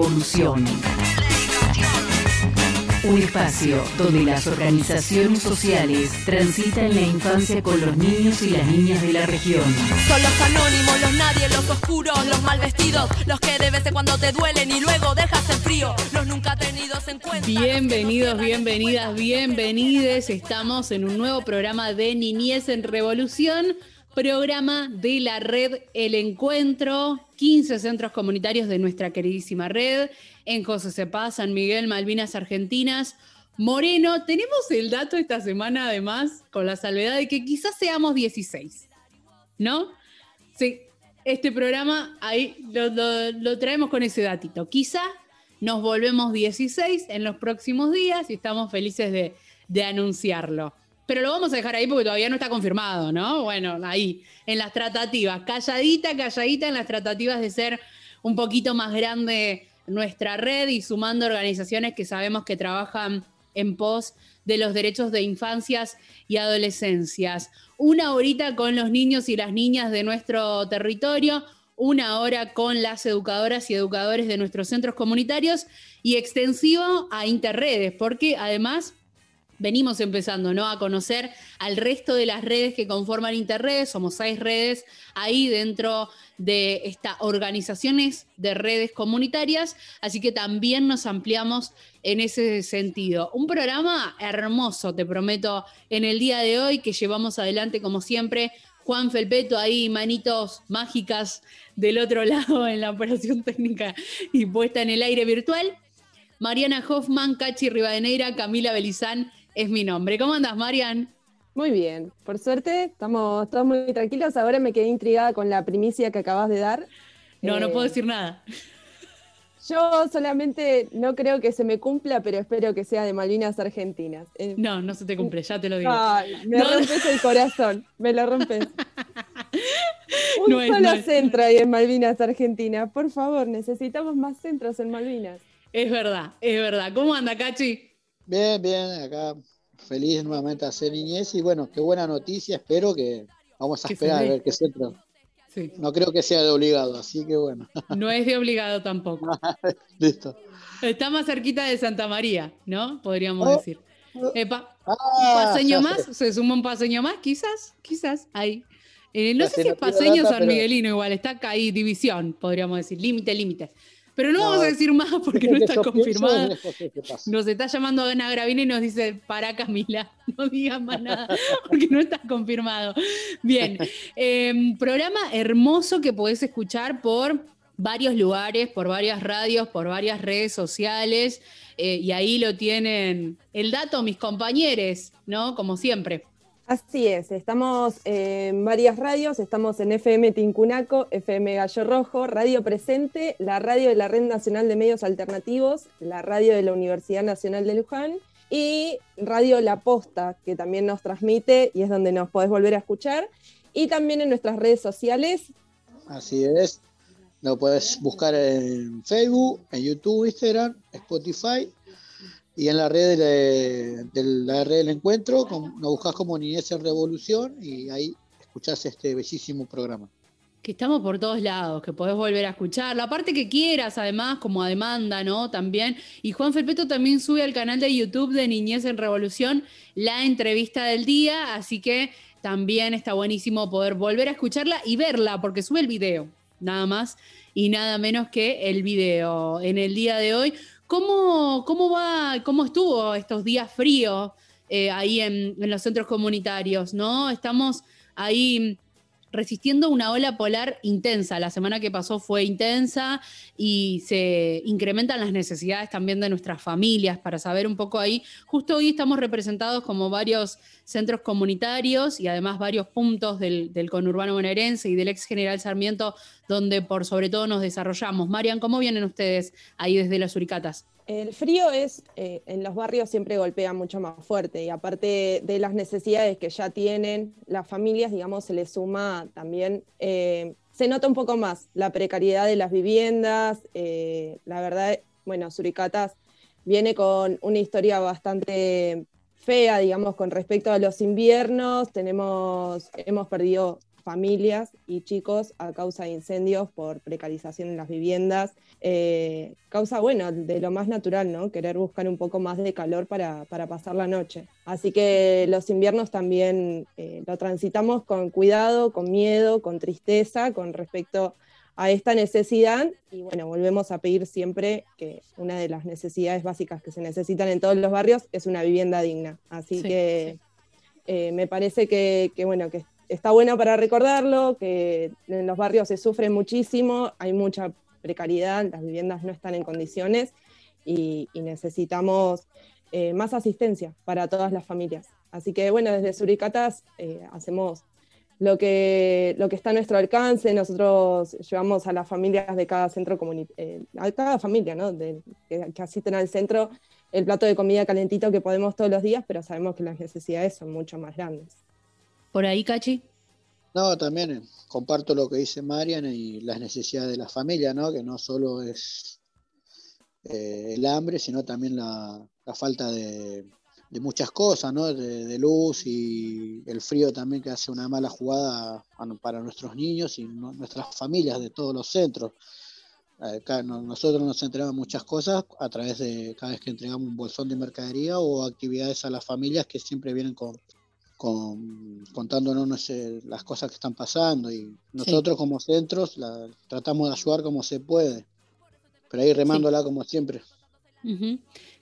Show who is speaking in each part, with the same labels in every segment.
Speaker 1: En Revolución. Un espacio donde las organizaciones sociales transitan la infancia con los niños y las niñas de la región.
Speaker 2: Son los anónimos, los nadie, los oscuros, los mal vestidos, los que de vez en cuando te duelen y luego dejas en frío, los nunca tenidos en cuenta.
Speaker 3: Bienvenidos, bienvenidas, bienvenides. Estamos en un nuevo programa de Niñez en Revolución programa de la red El Encuentro, 15 centros comunitarios de nuestra queridísima red, en José Cepaz, San Miguel, Malvinas Argentinas. Moreno, tenemos el dato esta semana además, con la salvedad de que quizás seamos 16, ¿no? Sí, este programa ahí lo, traemos con ese datito. Quizá nos volvemos 16 en los próximos días y estamos felices de, de anunciarlo pero lo vamos a dejar ahí porque todavía no está confirmado, ¿no? Bueno, ahí, en las tratativas, calladita, calladita en las tratativas de ser un poquito más grande nuestra red y sumando organizaciones que sabemos que trabajan en pos de los derechos de infancias y adolescencias. Una horita con los niños y las niñas de nuestro territorio, una hora con las educadoras y educadores de nuestros centros comunitarios y extensivo a Interredes, porque además venimos empezando ¿no? a conocer al resto de las redes que conforman Interredes, somos seis redes ahí dentro de estas organizaciones de redes comunitarias, así que también nos ampliamos en ese sentido. Un programa hermoso, te prometo, en el día de hoy que llevamos adelante como siempre. Juan Felpeto ahí, manitos mágicas del otro lado en la operación técnica y puesta en el aire virtual. Mariana Hoffman, Cachi Rivadeneira, Camila Belizán es mi nombre. ¿Cómo andas, Marian?
Speaker 4: Muy bien, por suerte estamos todos muy tranquilos. Ahora me quedé intrigada con la primicia que acabas de dar.
Speaker 3: No, no puedo eh, decir nada.
Speaker 4: Yo solamente no creo que se me cumpla, pero espero que sea de Malvinas Argentinas.
Speaker 3: Eh, no, no se te cumple, ya te lo digo.
Speaker 4: me rompes el corazón, me lo rompes. Un solo centro ahí en Malvinas Argentinas. Por favor, necesitamos más centros en Malvinas.
Speaker 3: Es verdad, es verdad. ¿Cómo anda, Cachi?
Speaker 5: Bien, bien, acá feliz nuevamente a hacer niñez y bueno, qué buena noticia, espero que vamos a esperar a ver qué centro. Sí. No creo que sea de obligado, así que bueno.
Speaker 3: No es de obligado tampoco.
Speaker 5: Listo.
Speaker 3: Está más cerquita de Santa María, ¿no? Podríamos oh, decir. Oh. un ah, paseño más, se suma un paseño más, quizás, quizás, ahí. Eh, no sé si es paseño San Miguelino igual, está acá ahí, división, podríamos decir, límite, límite. Pero no, vamos a decir más porque no está confirmado. Nos está llamando Ana Gravina y nos dice, para Camila, no digas más nada porque no está confirmado. Bien, em, programa hermoso que podés escuchar por varios lugares, por varias radios, por varias redes sociales. Eh, y ahí lo tienen el dato mis compañeros, ¿no? Como siempre.
Speaker 4: Así es, estamos en varias radios, estamos en FM Tincunaco, FM Gallo Rojo, Radio Presente, la radio de la Red Nacional de Medios Alternativos, la radio de la Universidad Nacional de Luján y Radio La Posta, que también nos transmite y es donde nos podés volver a escuchar, y también en nuestras redes sociales.
Speaker 5: Así es, lo puedes buscar en Facebook, en YouTube, Instagram, Spotify y en la red de, la red del encuentro nos buscas como Niñez en Revolución y ahí escuchás este bellísimo programa.
Speaker 3: Que estamos por todos lados, que podés volver a escuchar. La parte que quieras, además, como a demanda, ¿no? También. Y Juan Felpeto también sube al canal de YouTube de Niñez en Revolución la entrevista del día, así que también está buenísimo poder volver a escucharla y verla, porque sube el video, nada más y nada menos que el video en el día de hoy ¿Cómo, cómo va, cómo estuvo estos días fríos eh, ahí en, los centros comunitarios? ¿no? Estamos ahí resistiendo una ola polar intensa. La semana que pasó fue intensa y se incrementan las necesidades también de nuestras familias para saber un poco ahí. Justo hoy estamos representados como varios centros comunitarios y además varios puntos del, conurbano bonaerense y del ex general Sarmiento, donde por sobre todo nos desarrollamos. Marian, ¿cómo vienen ustedes ahí desde las Uricatas?
Speaker 4: El frío es, eh, en los barrios siempre golpea mucho más fuerte y aparte de las necesidades que ya tienen las familias, digamos, se les suma también, eh, se nota un poco más la precariedad de las viviendas, eh, la verdad, bueno, Suricatas viene con una historia bastante fea, digamos, con respecto a los inviernos, tenemos, hemos perdido familias y chicos a causa de incendios por precarización en las viviendas. Eh, causa, bueno, de lo más natural, ¿no? Querer buscar un poco más de calor para, pasar la noche. Así que los inviernos también eh, lo transitamos con cuidado, con miedo, con tristeza, con respecto a esta necesidad y bueno, volvemos a pedir siempre que una de las necesidades básicas que se necesitan en todos los barrios es una vivienda digna. Así que eh, me parece que, que, bueno, que está bueno para recordarlo, que en los barrios se sufre muchísimo, hay mucha precariedad, las viviendas no están en condiciones y, necesitamos eh, más asistencia para todas las familias. Así que bueno, desde Suricatas eh, hacemos lo que, lo que está a nuestro alcance, nosotros llevamos a las familias de cada centro comunitario, eh, a cada familia ¿no? que, que asisten al centro el plato de comida calentito que podemos todos los días, pero sabemos que las necesidades son mucho más grandes.
Speaker 3: ¿Por ahí, Cachi?
Speaker 5: No, también eh, comparto lo que dice Marian y las necesidades de la familia, ¿no? Que no solo es eh, el hambre, sino también la, falta de, muchas cosas, ¿no? De, luz y el frío también que hace una mala jugada para nuestros niños y nuestras familias de todos los centros. nosotros nos entregamos muchas cosas a través de cada vez que entregamos un bolsón de mercadería o actividades a las familias que siempre vienen con, con, contándonos las cosas que están pasando y nosotros como centros la, tratamos de ayudar como se puede, pero ahí remándola como siempre.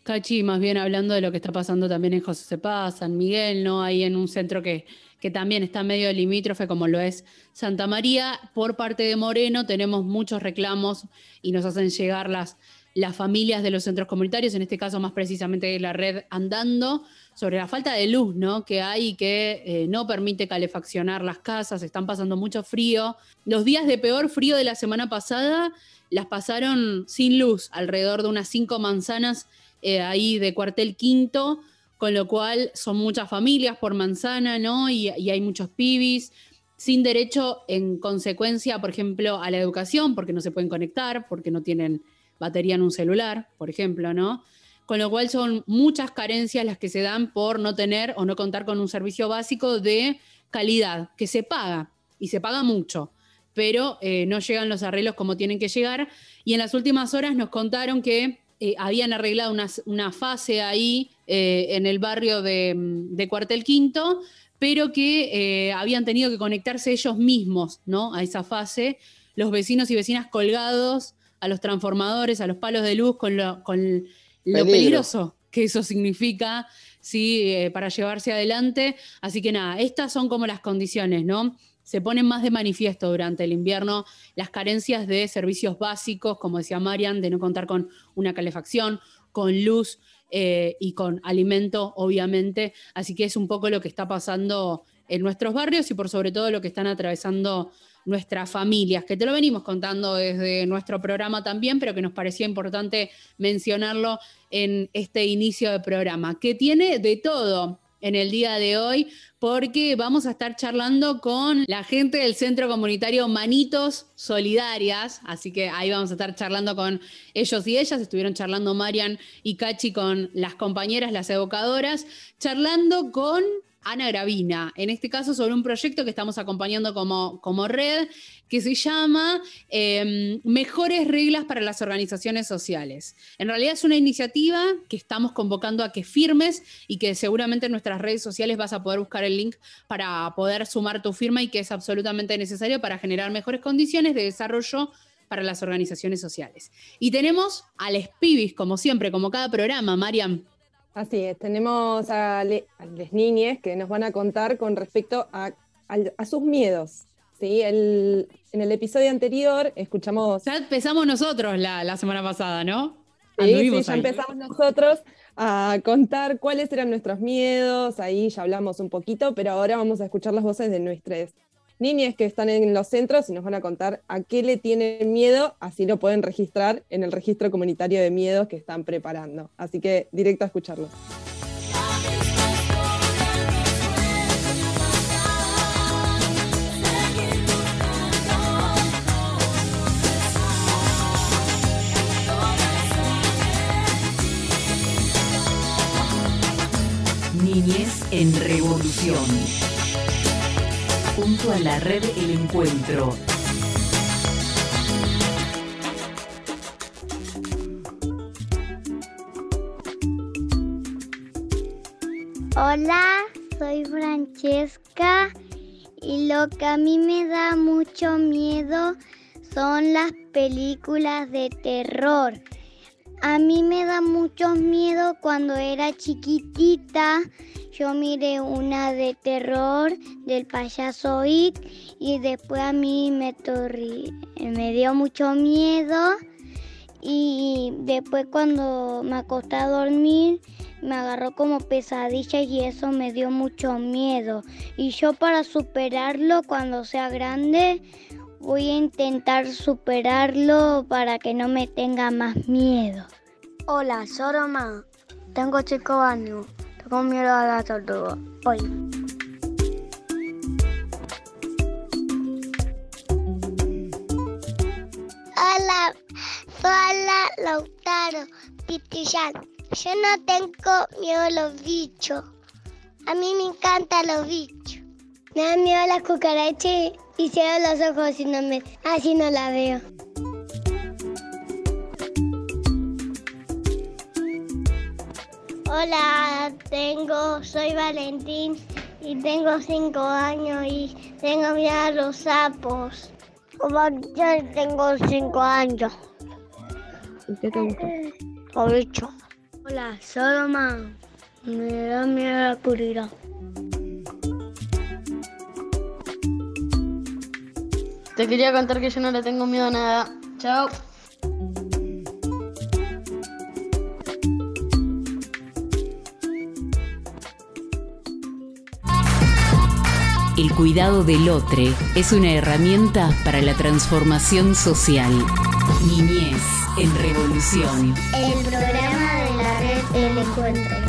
Speaker 3: Cachi, más bien hablando de lo que está pasando también en José Cepá, San Miguel, ¿no? Ahí en un centro que, que también está medio limítrofe, como lo es Santa María. Por parte de Moreno tenemos muchos reclamos y nos hacen llegar las, las familias de los centros comunitarios, en este caso más precisamente la red Andando, sobre la falta de luz ¿no? que hay que eh, no permite calefaccionar las casas, están pasando mucho frío. Los días de peor frío de la semana pasada las pasaron sin luz, alrededor de unas cinco manzanas eh, ahí de cuartel quinto, con lo cual son muchas familias por manzana, ¿no? Y, y hay muchos pibis sin derecho en consecuencia, por ejemplo, a la educación, porque no se pueden conectar, porque no tienen batería en un celular, por ejemplo, ¿no? con lo cual son muchas carencias las que se dan por no tener o no contar con un servicio básico de calidad, que se paga, y se paga mucho, pero eh, no llegan los arreglos como tienen que llegar. Y en las últimas horas nos contaron que eh, habían arreglado una, fase ahí eh, en el barrio de, Cuartel Quinto, pero que habían tenido que conectarse ellos mismos ¿no? a esa fase, los vecinos y vecinas colgados a los transformadores, a los palos de luz con, lo, con lo peligroso que eso significa, ¿sí? Eh, para llevarse adelante. Así que nada, estas son como las condiciones, ¿no? Se ponen más de manifiesto durante el invierno las carencias de servicios básicos, como decía Marian, de no contar con una calefacción, con luz eh, y con alimento, obviamente. Así que es un poco lo que está pasando en nuestros barrios y por sobre todo lo que están atravesando nuestras familias, que te lo venimos contando desde nuestro programa también, pero que nos parecía importante mencionarlo en este inicio de programa, que tiene de todo en el día de hoy, porque vamos a estar charlando con la gente del Centro Comunitario Manitos Solidarias, así que ahí vamos a estar charlando con ellos y ellas, estuvieron charlando Marian y Cachi con las compañeras, las educadoras, charlando con Ana Gravina, en este caso sobre un proyecto que estamos acompañando como, como red, que se llama em, Mejores Reglas para las Organizaciones Sociales. En realidad es una iniciativa que estamos convocando a que firmes y que seguramente en nuestras redes sociales vas a poder buscar el link para poder sumar tu firma y que es absolutamente necesario para generar mejores condiciones de desarrollo para las organizaciones sociales. Y tenemos a les pibis, como siempre, como cada programa, Mariam.
Speaker 4: Así es, tenemos a, las niñas que nos van a contar con respecto a, sus miedos, ¿sí? El, en el episodio anterior escuchamos...
Speaker 3: Ya empezamos nosotros la, la semana pasada, ¿no?
Speaker 4: Sí, sí, ya
Speaker 3: ahí.
Speaker 4: empezamos nosotros a contar cuáles eran nuestros miedos, ahí ya hablamos un poquito, pero ahora vamos a escuchar las voces de nuestras niñas que están en los centros y nos van a contar a qué le tienen miedo, así lo pueden registrar en el registro comunitario de miedos que están preparando. Así que directo a escucharlos.
Speaker 1: Niñez en Revolución. Junto a la red El Encuentro.
Speaker 6: Hola, soy Francesca y lo que a mí me da mucho miedo son las películas de terror. A mí me da mucho miedo cuando era chiquitita. Yo miré una de terror del payaso It y después a mí me, torri- me dio mucho miedo. Y después cuando me acosté a dormir me agarró como pesadilla y eso me dio mucho miedo. Y yo para superarlo cuando sea grande voy a intentar superarlo para que no me tenga más miedo.
Speaker 7: Hola, soy Roma. Tengo cinco años. Tengo miedo a la tortuga. Hoy.
Speaker 6: Hola, hola Lautaro, Pitillán. Yo no tengo miedo a los bichos. A mí me encantan los bichos. Me da miedo a las cucarachas y cierro los ojos y no me, así no la veo. Hola, tengo, soy Valentín y tengo cinco años y tengo miedo a los sapos. Como yo tengo cinco años.
Speaker 4: ¿Qué te gusta?
Speaker 7: Hola, soy Roma. Me da miedo la oscuridad. Te quería contar que yo no le tengo miedo a nada. Chao.
Speaker 1: El cuidado del otro es una herramienta para la transformación social. Niñez en Revolución.
Speaker 6: El programa de la red El Encuentro.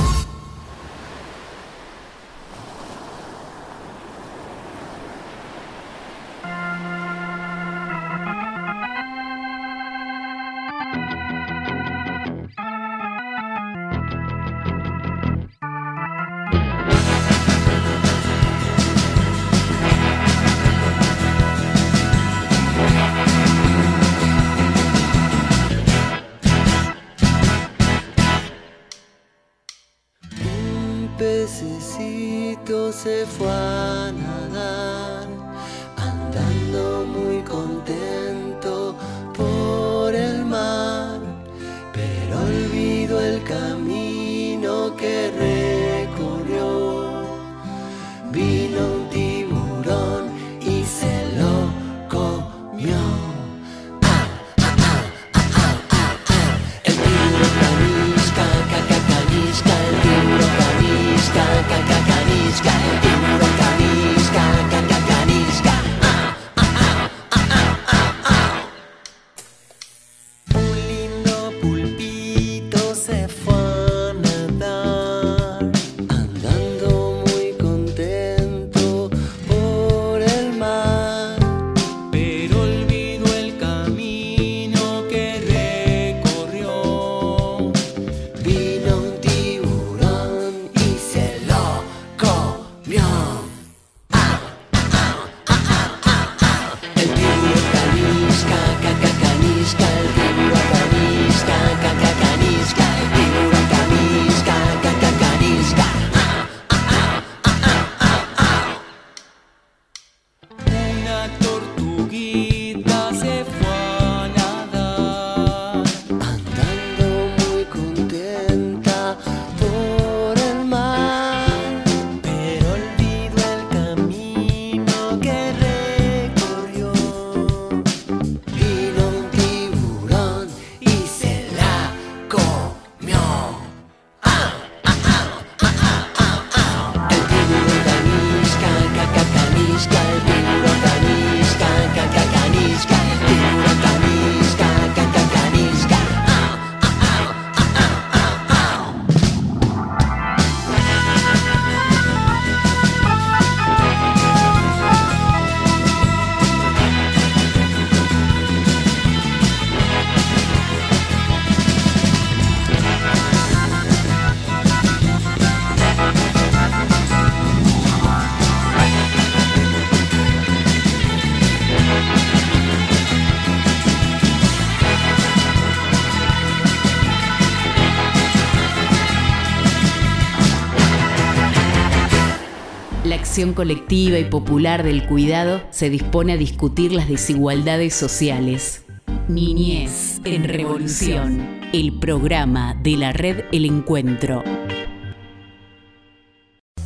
Speaker 1: Colectiva y popular del cuidado se dispone a discutir las desigualdades sociales. Niñez en Revolución, el programa de la red El Encuentro.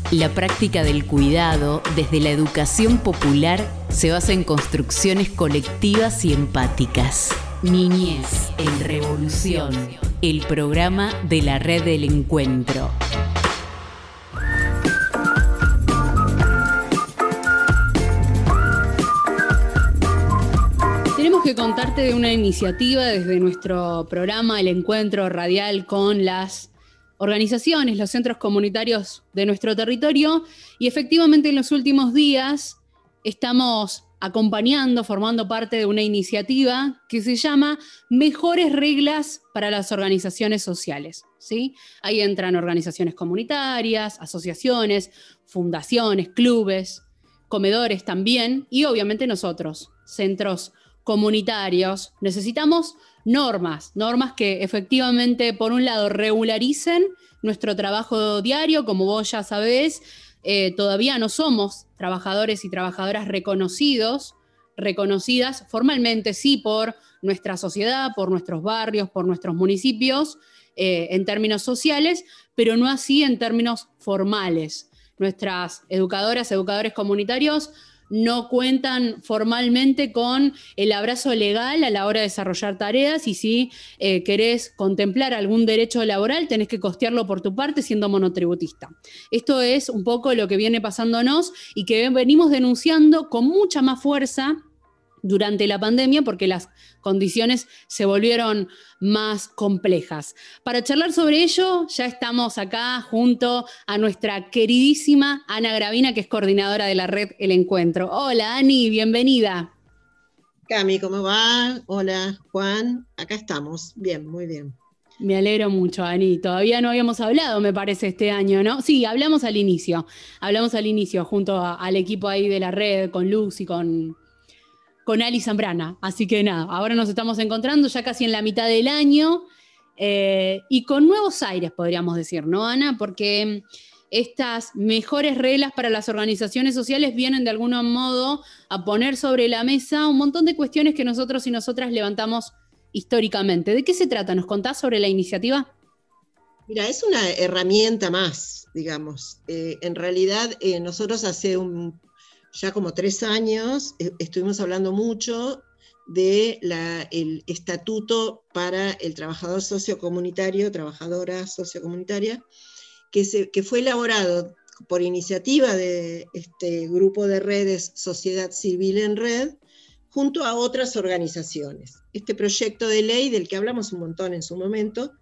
Speaker 1: La práctica del cuidado desde la educación popular se basa en construcciones colectivas y empáticas. Niñez en Revolución, el programa de la red del encuentro.
Speaker 3: Contarte de una iniciativa desde nuestro programa El Encuentro Radial con las organizaciones, los centros comunitarios de nuestro territorio y efectivamente en los últimos días estamos acompañando, formando parte de una iniciativa que se llama Mejores Reglas para las Organizaciones Sociales. ¿sí? Ahí entran organizaciones comunitarias, asociaciones, fundaciones, clubes, comedores también y obviamente nosotros, centros comunitarios. Necesitamos normas, normas que efectivamente, por un lado, regularicen nuestro trabajo diario, como vos ya sabés, eh, todavía no somos trabajadores y trabajadoras reconocidos, reconocidas formalmente, sí, por nuestra sociedad, por nuestros barrios, por nuestros municipios, eh, en términos sociales, pero no así en términos formales. Nuestras educadoras, educadores comunitarios no cuentan formalmente con el abrazo legal a la hora de desarrollar tareas y si eh, querés contemplar algún derecho laboral tenés que costearlo por tu parte siendo monotributista. Esto es un poco lo que viene pasándonos y que venimos denunciando con mucha más fuerza durante la pandemia porque las condiciones se volvieron más complejas. Para charlar sobre ello, ya estamos acá junto a nuestra queridísima Ana Gravina, que es coordinadora de la red El Encuentro. Hola, Ani, bienvenida.
Speaker 8: Cami, ¿cómo va? Hola, Juan. Acá estamos. Bien, muy bien.
Speaker 3: Me alegro mucho, Ani. Todavía no habíamos hablado, me parece, este año, ¿no? Sí, hablamos al inicio. Hablamos al inicio junto al equipo ahí de la red, con Luz y con, con Ali Zambrana. Así que nada, ahora nos estamos encontrando ya casi en la mitad del año eh, y con nuevos aires, podríamos decir, ¿no, Ana? Porque estas mejores reglas para las organizaciones sociales vienen de algún modo a poner sobre la mesa un montón de cuestiones que nosotros y nosotras levantamos históricamente. ¿De qué se trata? ¿Nos contás sobre la iniciativa?
Speaker 8: Mira, es una herramienta más, digamos. Eh, en realidad, eh, nosotros hace un ya como tres años eh, estuvimos hablando mucho del el estatuto para el trabajador sociocomunitario, trabajadora sociocomunitaria, que, se, que fue elaborado por iniciativa de este grupo de redes Sociedad Civil en Red, junto a otras organizaciones. Este proyecto de ley, del que hablamos un montón en su momento,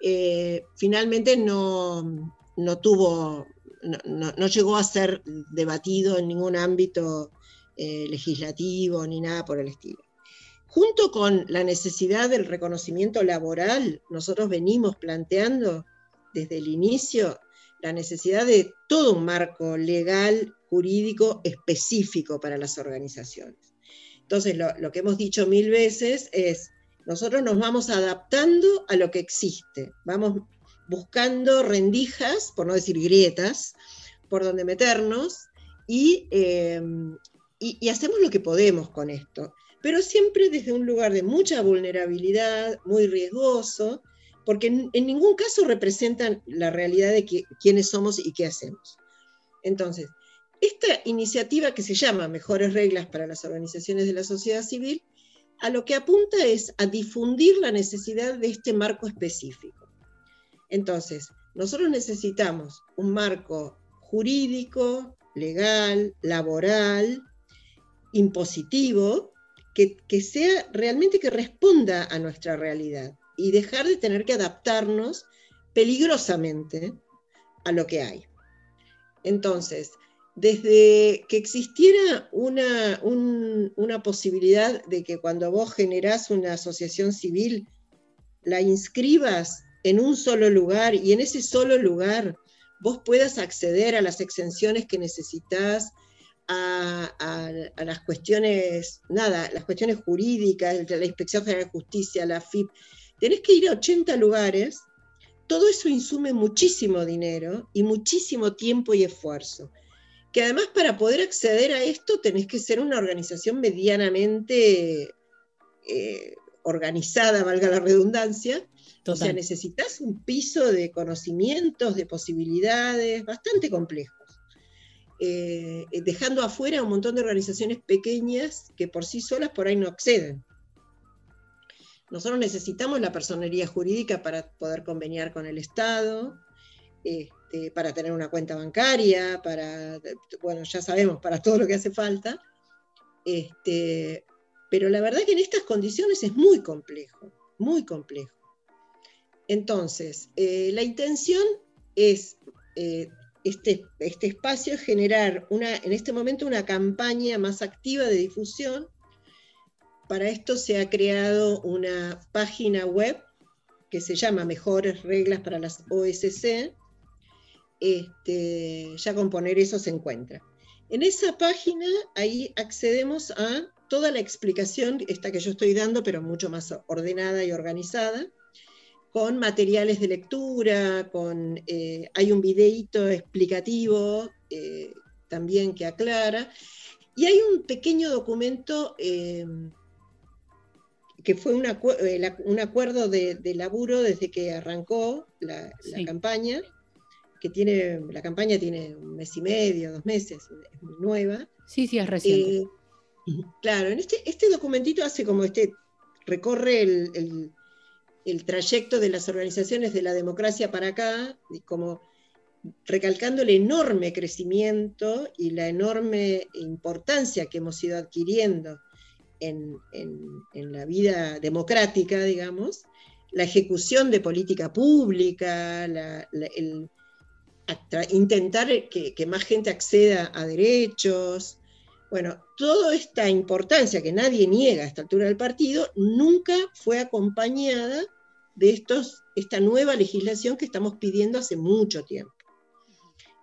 Speaker 8: eh, finalmente no, no tuvo no, llegó a ser debatido en ningún ámbito eh, legislativo ni nada por el estilo. Junto con la necesidad del reconocimiento laboral, nosotros venimos planteando desde el inicio la necesidad de todo un marco legal, jurídico específico para las organizaciones. Entonces, lo, lo que hemos dicho mil veces es, nosotros nos vamos adaptando a lo que existe, vamos buscando rendijas, por no decir grietas, por donde meternos eh, y, hacemos lo que podemos con esto, pero siempre desde un lugar de mucha vulnerabilidad, muy riesgoso, porque en, ningún caso representan la realidad de quiénes somos y qué hacemos. Entonces, esta iniciativa que se llama Mejores Reglas para las Organizaciones de la Sociedad Civil, a lo que apunta es a difundir la necesidad de este marco específico. Entonces, nosotros necesitamos un marco jurídico, legal, laboral, impositivo, que, sea realmente que responda a nuestra realidad y dejar de tener que adaptarnos peligrosamente a lo que hay. Entonces, desde que existiera una, una, posibilidad de que cuando vos generás una asociación civil, la inscribas en un solo lugar y en ese solo lugar vos puedas acceder a las exenciones que necesitas, a, las cuestiones, nada, las cuestiones jurídicas, la Inspección General de Justicia, la FIP, tenés que ir a 80 lugares, todo eso insume muchísimo dinero y muchísimo tiempo y esfuerzo, que además para poder acceder a esto tenés que ser una organización medianamente eh, organizada, valga la redundancia. O sea, necesitas un piso de conocimientos, de posibilidades bastante complejos. Eh, dejando afuera un montón de organizaciones pequeñas que por sí solas por ahí no acceden. Nosotros necesitamos la personería jurídica para poder conveniar con el Estado, este, para tener una cuenta bancaria, para, bueno, ya sabemos, para todo lo que hace falta. Este, pero la verdad que en estas condiciones es muy complejo, muy complejo. Entonces, eh, la intención es eh, este, este espacio es generar una, en este momento una campaña más activa de difusión para esto se ha creado una página web que se llama Mejores Reglas para las OSC. Este, ya con poner eso se encuentra. En esa página, ahí accedemos a toda la explicación, esta que yo estoy dando, pero mucho más ordenada y organizada, con materiales de lectura, con, eh, hay un videíto explicativo eh, también que aclara, y hay un pequeño documento eh, que fue eh, un acuerdo de, laburo desde que arrancó la, campaña, que tiene, la campaña tiene un mes y medio, dos meses, es muy nueva.
Speaker 3: Sí, sí, es reciente. Eh,
Speaker 8: claro, en este, este documentito hace como este, recorre el, el, trayecto de las organizaciones de la democracia para acá, como recalcando el enorme crecimiento y la enorme importancia que hemos ido adquiriendo en, la vida democrática, digamos, la ejecución de política pública, el, intentar que, más gente acceda a derechos. Bueno, toda esta importancia que nadie niega a esta altura del partido nunca fue acompañada de estos, esta nueva legislación que estamos pidiendo hace mucho tiempo.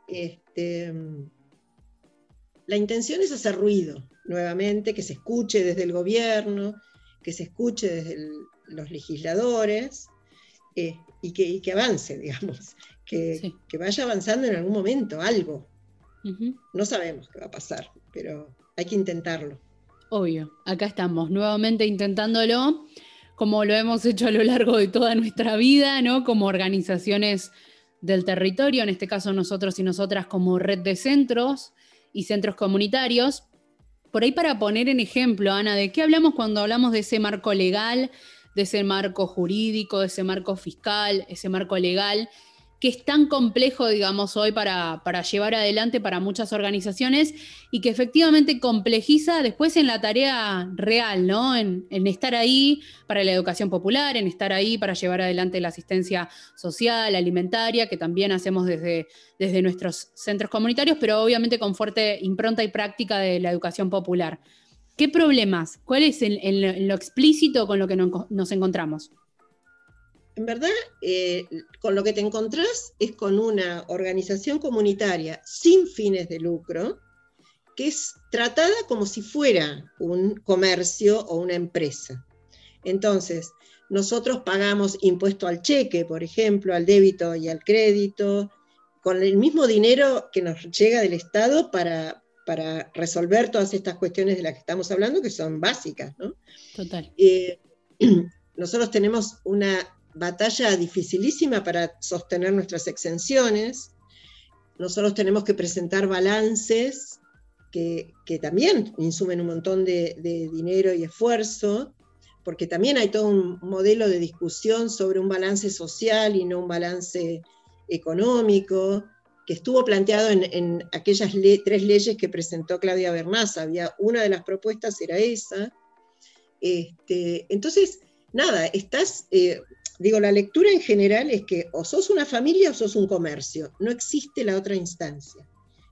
Speaker 8: Este, la intención es hacer ruido, nuevamente, que se escuche desde el gobierno, que se escuche desde los legisladores eh, y, que, avance, digamos, que, vaya avanzando en algún momento algo. No sabemos qué va a pasar, pero hay que intentarlo.
Speaker 3: Obvio, acá estamos nuevamente intentándolo, como lo hemos hecho a lo largo de toda nuestra vida, ¿no? Como organizaciones del territorio, en este caso nosotros y nosotras como red de centros y centros comunitarios, por ahí para poner en ejemplo, Ana, ¿de qué hablamos cuando hablamos de ese marco legal, de ese marco jurídico, de ese marco fiscal, ese marco legal? Que es tan complejo, digamos, hoy para, llevar adelante para muchas organizaciones y que efectivamente complejiza después en la tarea real, ¿no? En, estar ahí para la educación popular, en estar ahí para llevar adelante la asistencia social, alimentaria, que también hacemos desde, desde nuestros centros comunitarios, pero obviamente con fuerte impronta y práctica de la educación popular. ¿Qué problemas? ¿Cuál es en, lo explícito con lo que nos encontramos?
Speaker 8: En verdad, eh, con lo que te encontrás es con una organización comunitaria sin fines de lucro, que es tratada como si fuera un comercio o una empresa. Entonces, nosotros pagamos impuesto al cheque, por ejemplo, al débito y al crédito, con el mismo dinero que nos llega del Estado para, para resolver todas estas cuestiones de las que estamos hablando, que son básicas. ¿no?
Speaker 3: Total.
Speaker 8: Eh, nosotros tenemos una batalla dificilísima para sostener nuestras exenciones. Nosotros tenemos que presentar balances que, también insumen un montón de, dinero y esfuerzo, porque también hay todo un modelo de discusión sobre un balance social y no un balance económico, que estuvo planteado en, aquellas tres leyes que presentó Claudia Bernaza. Había una de las propuestas, era esa. Este, entonces, nada, estás eh, digo, la lectura en general es que o sos una familia o sos un comercio, no existe la otra instancia.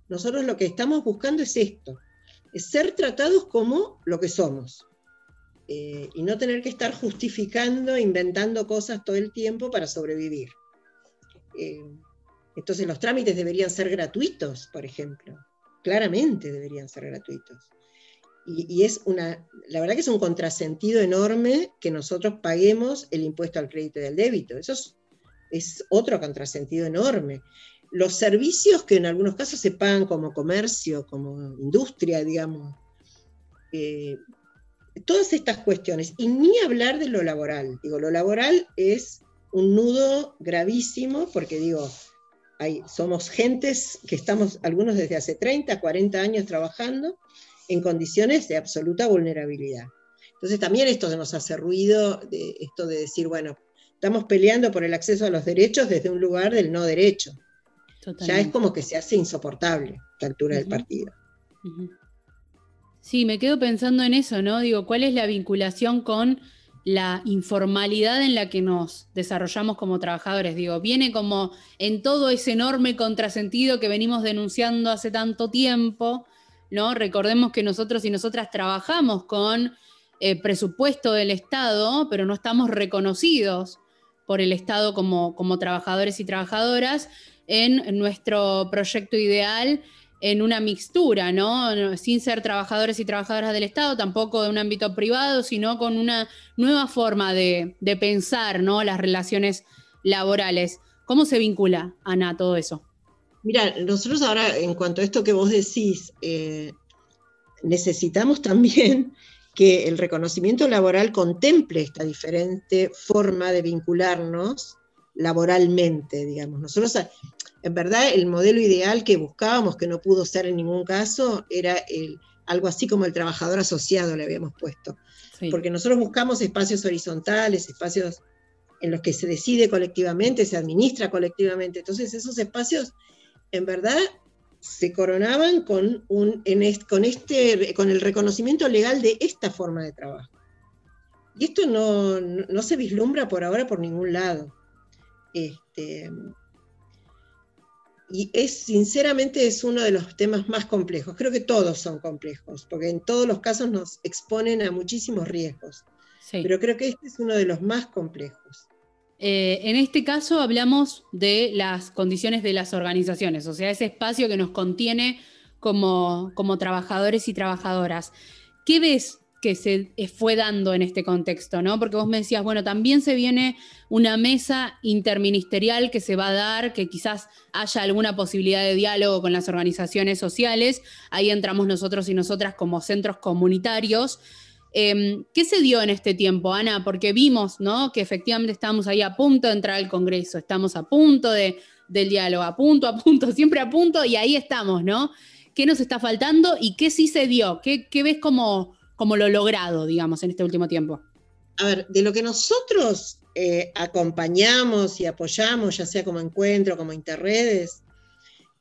Speaker 8: Nosotros lo que estamos buscando es esto, es ser tratados como lo que somos. Eh, y no tener que estar justificando, inventando cosas todo el tiempo para sobrevivir. Eh, entonces los trámites deberían ser gratuitos, por ejemplo. Claramente deberían ser gratuitos. Y, es una, la verdad que es un contrasentido enorme que nosotros paguemos el impuesto al crédito y al débito. Eso es, otro contrasentido enorme. los servicios que en algunos casos se pagan como comercio, como industria, digamos. Eh, todas estas cuestiones. Y ni hablar de lo laboral. Digo, lo laboral es un nudo gravísimo porque digo, hay, somos gentes que estamos, algunos desde hace 30, 40 años trabajando en condiciones de absoluta vulnerabilidad. Entonces también esto nos hace ruido, de, esto de decir, bueno, estamos peleando por el acceso a los derechos desde un lugar del no derecho. Ya es como que se hace insoportable la altura del partido.
Speaker 3: Sí, me quedo pensando en eso, ¿no? Digo, ¿cuál es la vinculación con la informalidad en la que nos desarrollamos como trabajadores? Digo, viene como en todo ese enorme contrasentido que venimos denunciando hace tanto tiempo, ¿no? Recordemos que nosotros y nosotras trabajamos con eh, presupuesto del Estado, pero no estamos reconocidos por el Estado como, trabajadores y trabajadoras en nuestro proyecto ideal en una mixtura, ¿no? Sin ser trabajadores y trabajadoras del Estado, tampoco de un ámbito privado, sino con una nueva forma de, pensar, ¿no? Las relaciones laborales. ¿Cómo se vincula, Ana, todo eso?
Speaker 8: Mira, nosotros ahora, en cuanto a esto que vos decís, eh, necesitamos también que el reconocimiento laboral contemple esta diferente forma de vincularnos laboralmente, digamos. Nosotros, en verdad, el modelo ideal que buscábamos, que no pudo ser en ningún caso, era el, algo así como el trabajador asociado, le habíamos puesto. Porque nosotros buscamos espacios horizontales, espacios en los que se decide colectivamente, se administra colectivamente. Entonces, esos espacios, en verdad, se coronaban con, un, con, este, con el reconocimiento legal de esta forma de trabajo. Y esto no, se vislumbra por ahora por ningún lado. Este, y es, sinceramente, es uno de los temas más complejos. Creo que todos son complejos, porque en todos los casos nos exponen a muchísimos riesgos. Pero creo que este es uno de los más complejos.
Speaker 3: Eh, en este caso hablamos de las condiciones de las organizaciones, o sea, ese espacio que nos contiene como, como trabajadores y trabajadoras. ¿Qué ves que se fue dando en este contexto, ¿no? Porque vos me decías, bueno, también se viene una mesa interministerial que se va a dar, que quizás haya alguna posibilidad de diálogo con las organizaciones sociales. Ahí entramos nosotros y nosotras como centros comunitarios. Em, ¿Qué se dio en este tiempo, Ana? Porque vimos ¿no? que efectivamente estamos ahí a punto de entrar al Congreso, estamos a punto de, del diálogo, a punto, a punto, siempre a punto, y ahí estamos, ¿no? ¿Qué nos está faltando y qué sí se dio? ¿Qué, ves como, como lo logrado, digamos, en este último tiempo?
Speaker 8: A ver, de lo que nosotros eh, acompañamos y apoyamos, ya sea como encuentro, como interredes,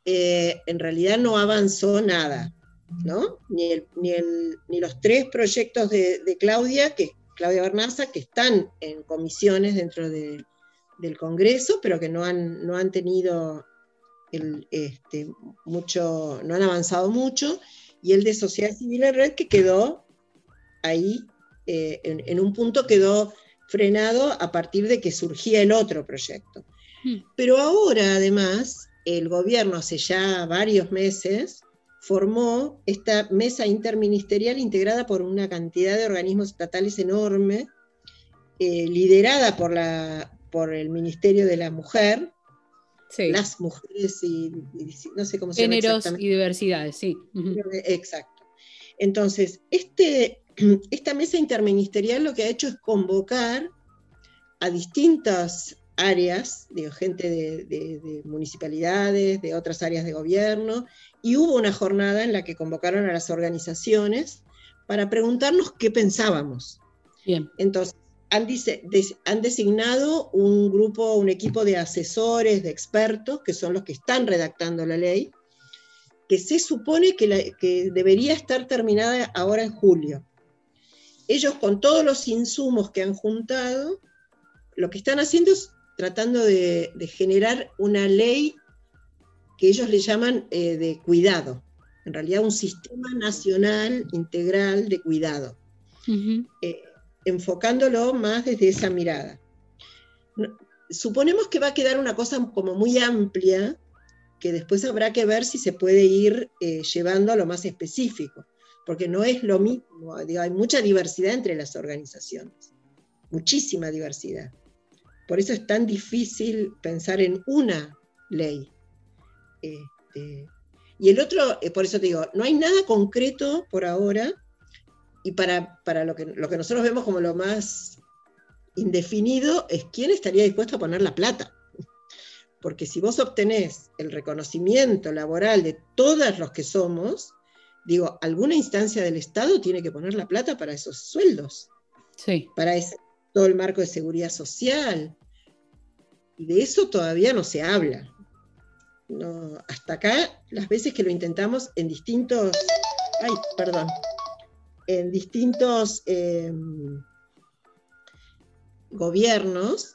Speaker 8: eh, en realidad no avanzó nada. ¿No? Ni, ni, los tres proyectos de, Claudia, que Claudia Bernaza, que están en comisiones dentro del Congreso, pero que no han, no han tenido este, mucho, no han avanzado mucho, y el de Sociedad Civil en Red, que quedó ahí, eh, en, un punto quedó frenado a partir de que surgía el otro proyecto. Hmm. Pero ahora, además, el gobierno hace ya varios meses formó esta mesa interministerial integrada por una cantidad de organismos estatales enorme, eh, liderada por, la, por el Ministerio de la Mujer, las mujeres y, no sé cómo se llama.
Speaker 3: Géneros y diversidades, sí.
Speaker 8: Exacto. Entonces, este, esta mesa interministerial lo que ha hecho es convocar a distintas áreas, de gente de, municipalidades, de otras áreas de gobierno, y hubo una jornada en la que convocaron a las organizaciones para preguntarnos qué pensábamos.
Speaker 3: Bien.
Speaker 8: Entonces, han, han designado un grupo, un equipo de asesores, de expertos, que son los que están redactando la ley, que se supone que, que debería estar terminada ahora en julio. Ellos con todos los insumos que han juntado, lo que están haciendo es tratando de, generar una ley que ellos le llaman eh, de cuidado, en realidad un sistema nacional integral de cuidado, eh, enfocándolo más desde esa mirada. Suponemos que va a quedar una cosa como muy amplia, que después habrá que ver si se puede ir eh, llevando a lo más específico, porque no es lo mismo, hay mucha diversidad entre las organizaciones, muchísima diversidad. Por eso es tan difícil pensar en una ley. Este, y el otro, eh, por eso te digo, no hay nada concreto por ahora, y para, para lo, que, lo que nosotros vemos como lo más indefinido es quién estaría dispuesto a poner la plata. Porque si vos obtenés el reconocimiento laboral de todos los que somos, digo, alguna instancia del Estado tiene que poner la plata para esos sueldos.
Speaker 3: Sí.
Speaker 8: Para todo el marco de seguridad social. Y de eso todavía no se habla. No, hasta acá, las veces que lo intentamos en distintos. Ay, perdón. En distintos em, gobiernos,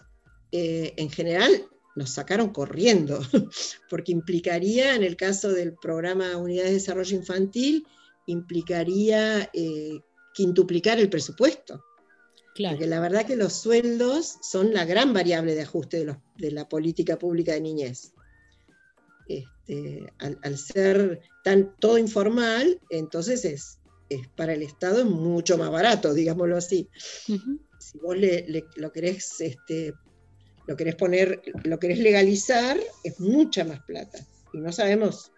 Speaker 8: eh, en general nos sacaron corriendo, porque implicaría, en el caso del programa Unidades de Desarrollo Infantil, implicaría eh, quintuplicar el presupuesto. Porque la verdad que los sueldos son la gran variable de ajuste de, la política pública de niñez. Este, al, ser tan todo informal, entonces es, es, para el Estado es mucho más barato, digámoslo así. Si vos lo querés este, lo querés poner, lo querés legalizar, es mucha más plata. Y no sabemos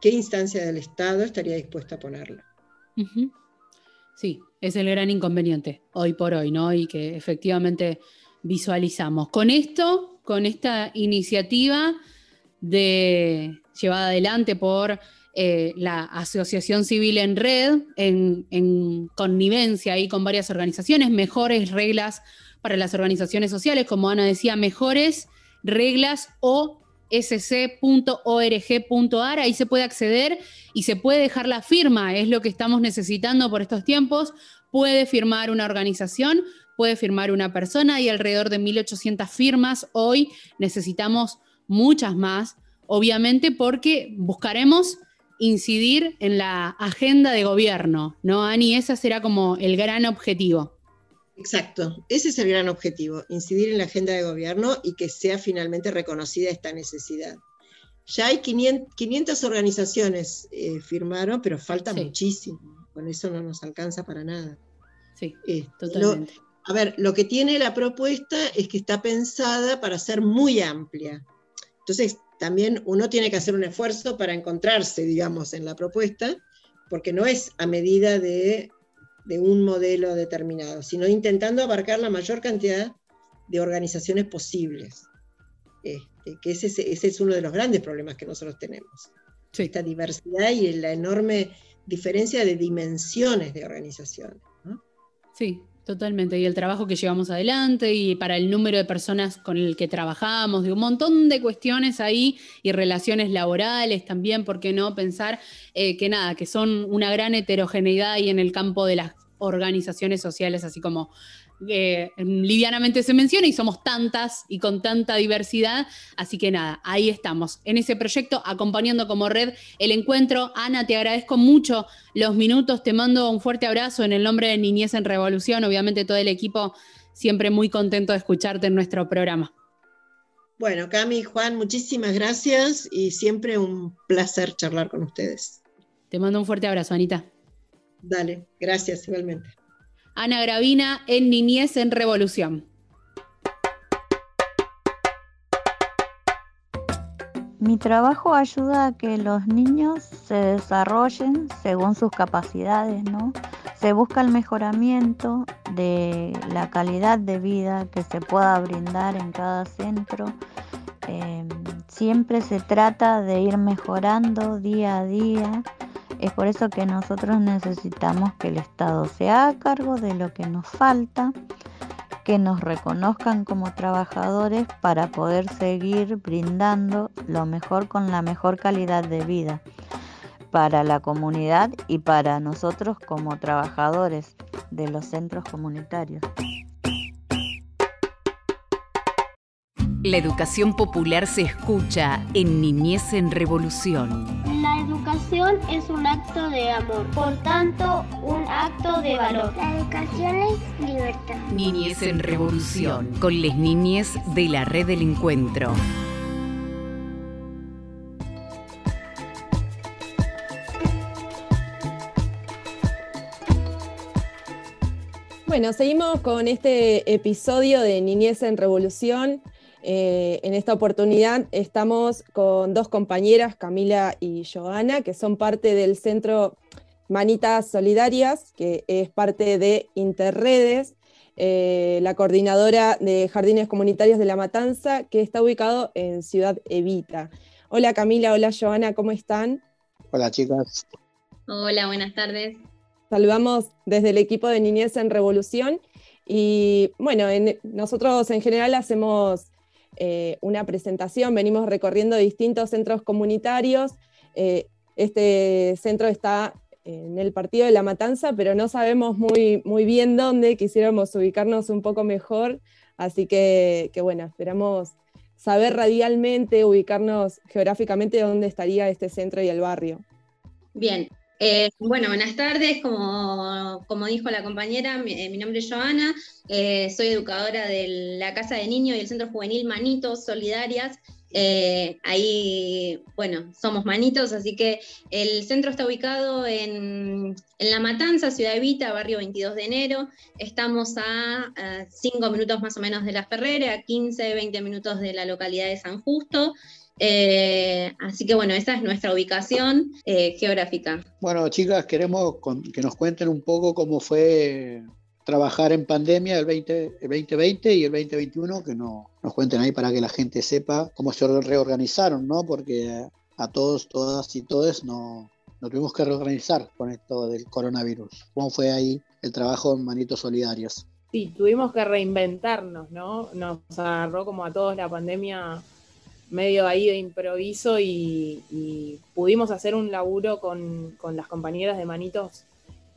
Speaker 8: qué instancia del Estado estaría dispuesta a ponerla.
Speaker 3: Sí, es el gran inconveniente hoy por hoy, ¿no? Y que efectivamente visualizamos. Con esto, con esta iniciativa de llevada adelante por eh, la Asociación Civil en Red, en, en connivencia ahí con varias organizaciones, mejores reglas para las organizaciones sociales, como Ana decía, mejores reglas o sc.org.ar, ahí se puede acceder y se puede dejar la firma, es lo que estamos necesitando por estos tiempos. Puede firmar una organización, puede firmar una persona, hay alrededor de 1.800 firmas hoy, necesitamos muchas más, obviamente porque buscaremos incidir en la agenda de gobierno, ¿no, Ani? Ese será como el gran objetivo.
Speaker 8: Exacto, ese es el gran objetivo, incidir en la agenda de gobierno y que sea finalmente reconocida esta necesidad. Ya hay 500, organizaciones eh, firmaron, pero falta muchísimo, con eso no nos alcanza para nada.
Speaker 3: Sí, eh, totalmente.
Speaker 8: a ver, lo que tiene la propuesta es que está pensada para ser muy amplia. Entonces, también uno tiene que hacer un esfuerzo para encontrarse, digamos, en la propuesta, porque no es a medida de de un modelo determinado, sino intentando abarcar la mayor cantidad de organizaciones posibles. Este, que ese, ese, es uno de los grandes problemas que nosotros tenemos. Esta diversidad y la enorme diferencia de dimensiones de organizaciones.
Speaker 3: Sí, totalmente. Y el trabajo que llevamos adelante y para el número de personas con el que trabajamos, de un montón de cuestiones ahí y relaciones laborales también, ¿por qué no pensar eh, que nada, que son una gran heterogeneidad y en el campo de las organizaciones sociales, así como eh, livianamente se menciona, y somos tantas y con tanta diversidad. Así que nada, ahí estamos, en ese proyecto, acompañando como red el encuentro. Ana, te agradezco mucho los minutos, te mando un fuerte abrazo en el nombre de Niñez en Revolución, obviamente todo el equipo siempre muy contento de escucharte en nuestro programa.
Speaker 8: Bueno, Cami, Juan, muchísimas gracias y siempre un placer charlar con ustedes.
Speaker 3: Te mando un fuerte abrazo, Anita.
Speaker 8: Dale, gracias igualmente.
Speaker 3: Ana Gravina en Niñez en Revolución.
Speaker 9: Mi trabajo ayuda a que los niños se desarrollen según sus capacidades, ¿no? Se busca el mejoramiento de la calidad de vida que se pueda brindar en cada centro. Em, siempre se trata de ir mejorando día a día es por eso que nosotros necesitamos que el Estado se haga cargo de lo que nos falta, que nos reconozcan como trabajadores para poder seguir brindando lo mejor con la mejor calidad de vida para la comunidad y para nosotros como trabajadores de los centros comunitarios.
Speaker 1: La educación popular se escucha en Niñez en Revolución.
Speaker 10: La educación es un acto de amor, por tanto, un acto de valor.
Speaker 11: La educación es libertad.
Speaker 1: Niñez en Revolución, con las niñez de la Red del Encuentro.
Speaker 4: Bueno, seguimos con este episodio de Niñez en Revolución. Eh, en esta oportunidad estamos con dos compañeras, Camila y Joana, que son parte del Centro Manitas Solidarias, que es parte de Interredes, eh, la coordinadora de Jardines Comunitarios de La Matanza, que está ubicado en Ciudad Evita. Hola Camila, hola Joana, ¿cómo están?
Speaker 5: Hola chicas.
Speaker 12: Hola, buenas tardes.
Speaker 4: Saludamos desde el equipo de Niñez en Revolución y bueno, nosotros en general hacemos eh, una presentación, venimos recorriendo distintos centros comunitarios. Eh, este centro está en el partido de La Matanza, pero no sabemos muy, muy bien dónde, quisiéramos ubicarnos un poco mejor, así que, bueno, esperamos saber radialmente, ubicarnos geográficamente dónde estaría este centro y el barrio.
Speaker 12: Bien, eh, bueno, buenas tardes, como, como, dijo la compañera, mi, eh, nombre es Joana, eh, soy educadora de la Casa de Niños y el Centro Juvenil Manitos Solidarias, ahí, bueno, somos manitos, así que el centro está ubicado en, La Matanza, Ciudad Evita, barrio 22 de enero. Estamos a 5 minutos más o menos de La Ferrera, a 15, 20 minutos de la localidad de San Justo. Eh, así que bueno, esa es nuestra ubicación eh, geográfica.
Speaker 5: Bueno, chicas, queremos que nos cuenten un poco cómo fue trabajar en pandemia el, 20, 2020 y el 2021, que no, nos cuenten ahí para que la gente sepa cómo se reorganizaron, ¿no? Porque a todos, todas y todos no, nos tuvimos que reorganizar con esto del coronavirus. ¿Cómo fue ahí el trabajo en Manitos Solidarias?
Speaker 13: Sí, tuvimos que reinventarnos, ¿no? Nos agarró como a todos la pandemia medio ahí de improviso y, pudimos hacer un laburo con, con, las compañeras de Manitos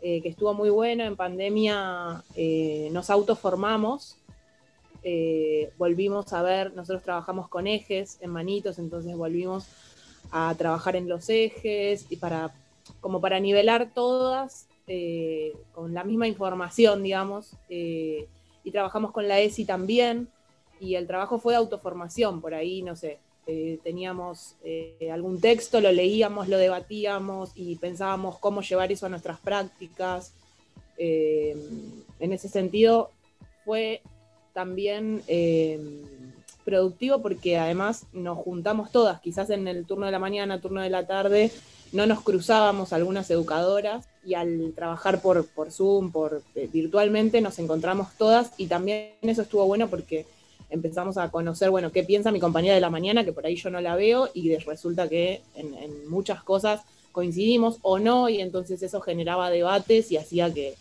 Speaker 13: eh, que estuvo muy bueno. En pandemia eh, nos autoformamos, eh, volvimos a ver, nosotros trabajamos con ejes en manitos, entonces volvimos a trabajar en los ejes y para, como para nivelar todas con la misma información, digamos, y trabajamos con la ESI también, y el trabajo fue de autoformación, por ahí, no sé, eh, teníamos eh, algún texto, lo leíamos, lo debatíamos y pensábamos cómo llevar eso a nuestras prácticas. Eh, en ese sentido, fue también productivo porque además nos juntamos todas, quizás en el turno de la mañana, turno de la tarde, no nos cruzábamos algunas educadoras y al trabajar por, por Zoom, por virtualmente, nos encontramos todas y también eso estuvo bueno porque empezamos a conocer, bueno, qué piensa mi compañera de la mañana, que por ahí yo no la veo, y resulta que en, muchas cosas coincidimos o no, y entonces eso generaba debates y hacía que,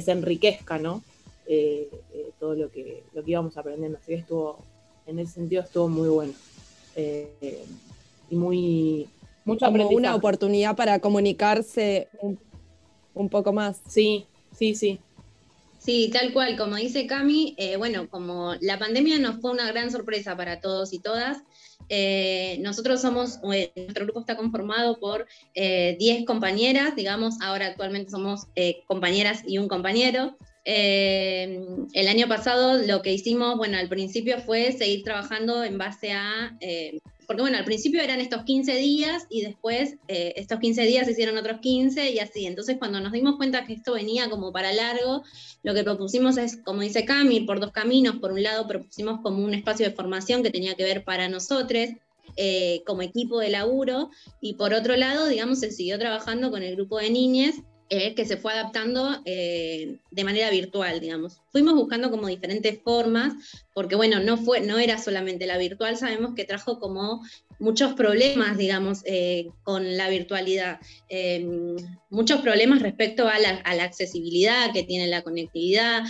Speaker 13: se enriquezca, ¿no? Eh, eh, todo lo que, lo que íbamos aprendiendo. Así que estuvo, en ese sentido estuvo muy bueno. Eh, y muy, mucho
Speaker 4: Como una oportunidad para comunicarse un, un poco más.
Speaker 13: Sí, sí, sí.
Speaker 12: Sí, tal cual, como dice Cami, eh, bueno, como la pandemia nos fue una gran sorpresa para todos y todas, eh, nosotros somos, eh, nuestro grupo está conformado por 10 compañeras, digamos, ahora actualmente somos compañeras y un compañero. el año pasado lo que hicimos, bueno, al principio fue seguir trabajando en base a porque bueno, al principio eran estos 15 días y después eh, estos 15 días se hicieron otros 15 y así. Entonces cuando nos dimos cuenta que esto venía como para largo, lo que propusimos es, como dice Cami, por dos caminos. Por un lado propusimos como un espacio de formación que tenía que ver para nosotros, eh, como equipo de laburo, y por otro lado, digamos, se siguió trabajando con el grupo de niñas eh, que se fue adaptando eh, de manera virtual, digamos. Fuimos buscando como diferentes formas, porque bueno, no, fue, no era solamente la virtual, sabemos que trajo como muchos problemas, digamos, eh, con la virtualidad. muchos problemas respecto a la, accesibilidad que tiene la conectividad,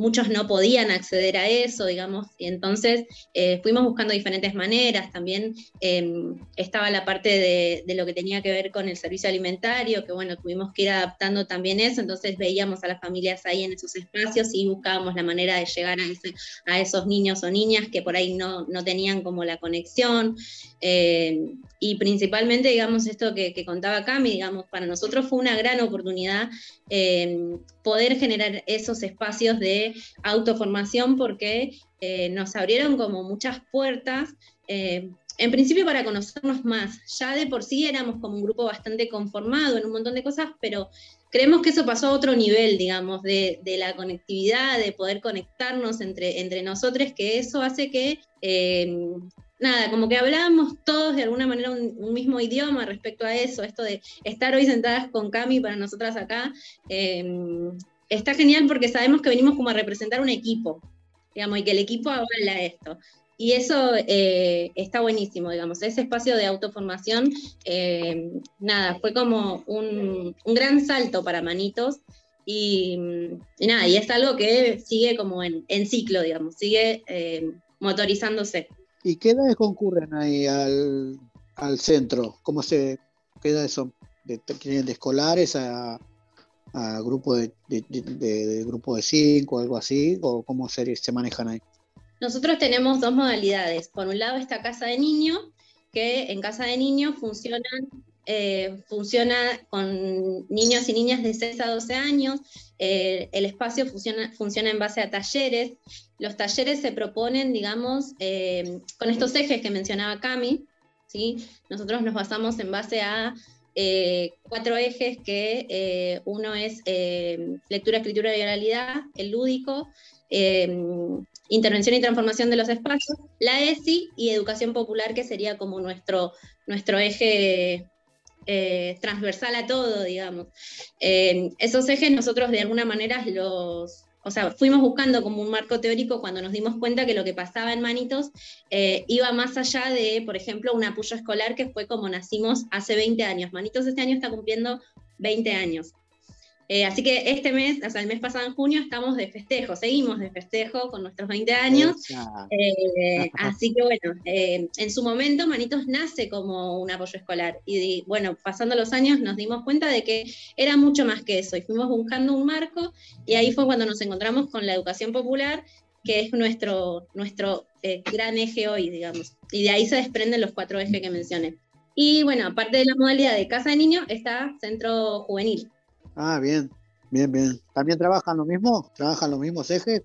Speaker 12: muchos no podían acceder a eso, digamos, y entonces eh, fuimos buscando diferentes maneras, también em, estaba la parte de, lo que tenía que ver con el servicio alimentario, que bueno, tuvimos que ir adaptando también eso, entonces veíamos a las familias ahí en esos espacios y buscábamos la manera de llegar a, esos niños o niñas que por ahí no, no tenían como la conexión, em, y principalmente, digamos, esto que, que, contaba Cami, digamos, para nosotros fue una gran oportunidad em, poder generar esos espacios de autoformación porque eh, nos abrieron como muchas puertas, eh, en principio para conocernos más. Ya de por sí éramos como un grupo bastante conformado en un montón de cosas, pero creemos que eso pasó a otro nivel, digamos, de, la conectividad, de poder conectarnos entre, entre nosotros, que eso hace que, eh, nada, como que hablábamos todos de alguna manera un, mismo idioma respecto a eso, esto de estar hoy sentadas con Cami para nosotras acá. Está genial porque sabemos que venimos como a representar un equipo, digamos, y que el equipo avala esto. Y eso eh, está buenísimo, digamos. Ese espacio de autoformación, eh, nada, fue como un, gran salto para Manitos. Y, nada, y es algo que sigue como en, ciclo, digamos, sigue eh, motorizándose.
Speaker 5: ¿Y qué edades concurren ahí al, centro? ¿Cómo se, qué edades son? ¿De, de escolares a, a grupo de, de, grupo de cinco, algo así? ¿O cómo se, manejan ahí?
Speaker 12: Nosotros tenemos dos modalidades. Por un lado está Casa de Niño, que en Casa de Niño funcionan, eh, funciona con niños y niñas de 6 a 12 años. Eh, el espacio funciona, funciona en base a talleres. Los talleres se proponen, digamos, eh, con estos ejes que mencionaba Cami. ¿sí? Nosotros nos basamos en base a cuatro ejes que uno es lectura, escritura y oralidad, el lúdico, intervención y transformación de los espacios, la ESI y educación popular, que sería como nuestro, nuestro eje eh, transversal a todo, digamos. esos ejes nosotros de alguna manera los, o sea, fuimos buscando como un marco teórico cuando nos dimos cuenta que lo que pasaba en Manitos eh, iba más allá de, por ejemplo, un apoyo escolar que fue como nacimos hace 20 años. Manitos este año está cumpliendo 20 años. Eh, así que este mes, o sea, el mes pasado en junio, estamos de festejo, seguimos de festejo con nuestros 20 años. Eh, así que bueno, eh, en su momento Manitos nace como un apoyo escolar. Y bueno, pasando los años nos dimos cuenta de que era mucho más que eso y fuimos buscando un marco y ahí fue cuando nos encontramos con la educación popular, que es nuestro, nuestro gran eje hoy, digamos. Y de ahí se desprenden los cuatro ejes que mencioné. Y bueno, aparte de la modalidad de casa de niño, está centro juvenil.
Speaker 5: Ah, bien, bien, bien. ¿También trabajan lo mismo? ¿Trabajan los mismos ejes?